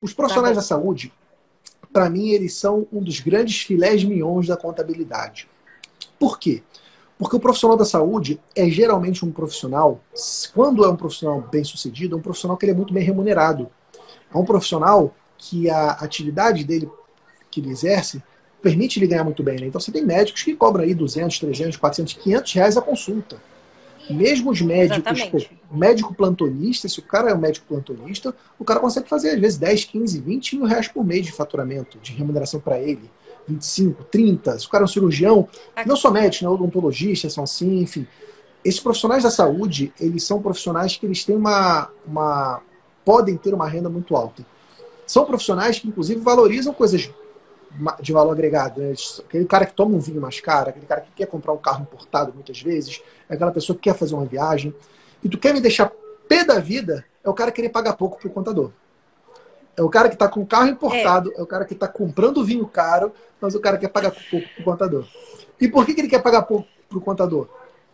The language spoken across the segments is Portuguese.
Os profissionais tá da saúde, para mim, eles são um dos grandes filés mions da contabilidade. Por quê? Porque o profissional da saúde é geralmente um profissional, quando é um profissional bem sucedido, é um profissional que ele é muito bem remunerado. É um profissional que a atividade dele, que ele exerce, permite ele ganhar muito bem. Né? Então você tem médicos que cobram aí 200, 300, 400, 500 reais a consulta. Mesmo os médicos, pô, médico plantonista, se o cara é um médico plantonista, o cara consegue fazer às vezes 10, 15, 20 mil reais por mês de faturamento, de remuneração para ele. 25, 30. Se o cara é um cirurgião, não somente, né, odontologistas são assim, enfim. Esses profissionais da saúde, eles são profissionais que eles têm uma, uma podem ter uma renda muito alta. São profissionais que, inclusive, valorizam coisas de valor agregado. Né? Aquele cara que toma um vinho mais caro, aquele cara que quer comprar um carro importado muitas vezes, é aquela pessoa que quer fazer uma viagem. E tu quer me deixar pé da vida, é o cara querer pagar pouco pro contador. É o cara que está com carro importado, é. é o cara que está comprando vinho caro, mas o cara quer pagar pouco pro contador. E por que, que ele quer pagar pouco pro contador?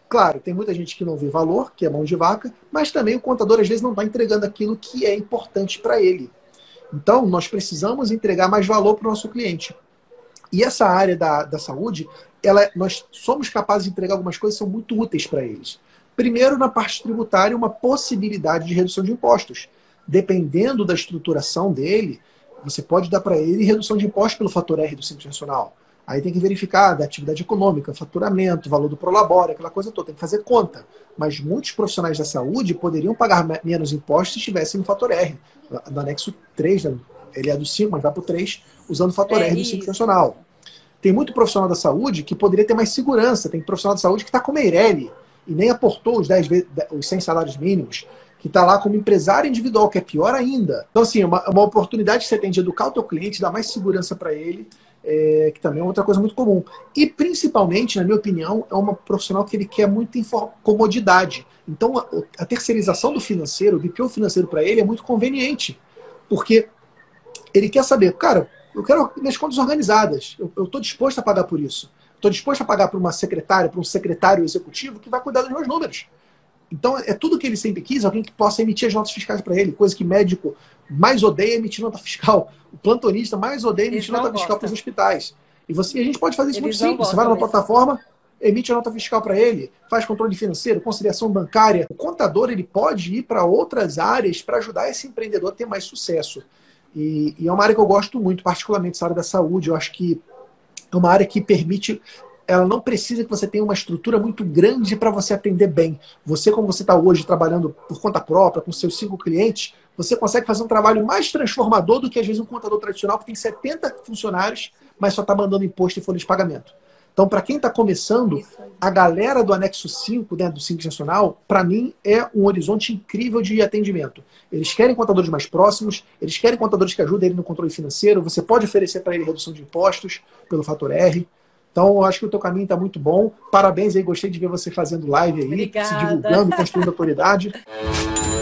Claro, tem muita gente que não vê valor, que é mão de vaca, mas também o contador às vezes não está entregando aquilo que é importante para ele. Então, nós precisamos entregar mais valor para o nosso cliente. E essa área da, da saúde, ela, nós somos capazes de entregar algumas coisas que são muito úteis para eles. Primeiro, na parte tributária, uma possibilidade de redução de impostos. Dependendo da estruturação dele, você pode dar para ele redução de impostos pelo fator R do Simples Nacional. Aí tem que verificar da atividade econômica, faturamento, valor do prolabore, aquela coisa toda, tem que fazer conta. Mas muitos profissionais da saúde poderiam pagar menos impostos se estivessem no fator R, no anexo 3, né? ele é do 5, mas vai para o 3, usando o fator é R do Simples Nacional. Tem muito profissional da saúde que poderia ter mais segurança, tem profissional da saúde que está com Meirelli e nem aportou os, 10, os 100 salários mínimos, que está lá como empresário individual, que é pior ainda. Então, assim, é uma, uma oportunidade que você tem de educar o teu cliente, dar mais segurança para ele, é, que também é outra coisa muito comum. E principalmente, na minha opinião, é uma profissional que ele quer muita comodidade. Então, a, a, terceirização do financeiro, o BPO financeiro para ele é muito conveniente, porque ele quer saber, cara, eu quero minhas contas organizadas, eu estou disposto a pagar por isso. Estou disposto a pagar para uma secretária, para um secretário executivo que vai cuidar dos meus números. Então, é tudo que ele sempre quis, alguém que possa emitir as notas fiscais para ele, coisa que médico mais odeia emitir nota fiscal. O plantonista mais odeia emitir nota gosta. fiscal para os hospitais. E você, a gente pode fazer isso Eles muito simples. Você vai numa mesmo. plataforma, emite a nota fiscal para ele, faz controle financeiro, conciliação bancária. O contador ele pode ir para outras áreas para ajudar esse empreendedor a ter mais sucesso. E, e, é uma área que eu gosto muito, particularmente essa área da saúde. Eu acho que é uma área que permite ela não precisa que você tenha uma estrutura muito grande para você atender bem. Você, como você está hoje trabalhando por conta própria, com seus cinco clientes, você consegue fazer um trabalho mais transformador do que às vezes um contador tradicional que tem 70 funcionários, mas só está mandando imposto e folha de pagamento. Então, para quem está começando, a galera do anexo 5, né, do Simples Nacional, para mim é um horizonte incrível de atendimento. Eles querem contadores mais próximos, eles querem contadores que ajudem ele no controle financeiro. Você pode oferecer para ele redução de impostos pelo fator R. Então, eu acho que o teu caminho está muito bom. Parabéns aí, gostei de ver você fazendo live aí, Obrigada. se divulgando, construindo autoridade.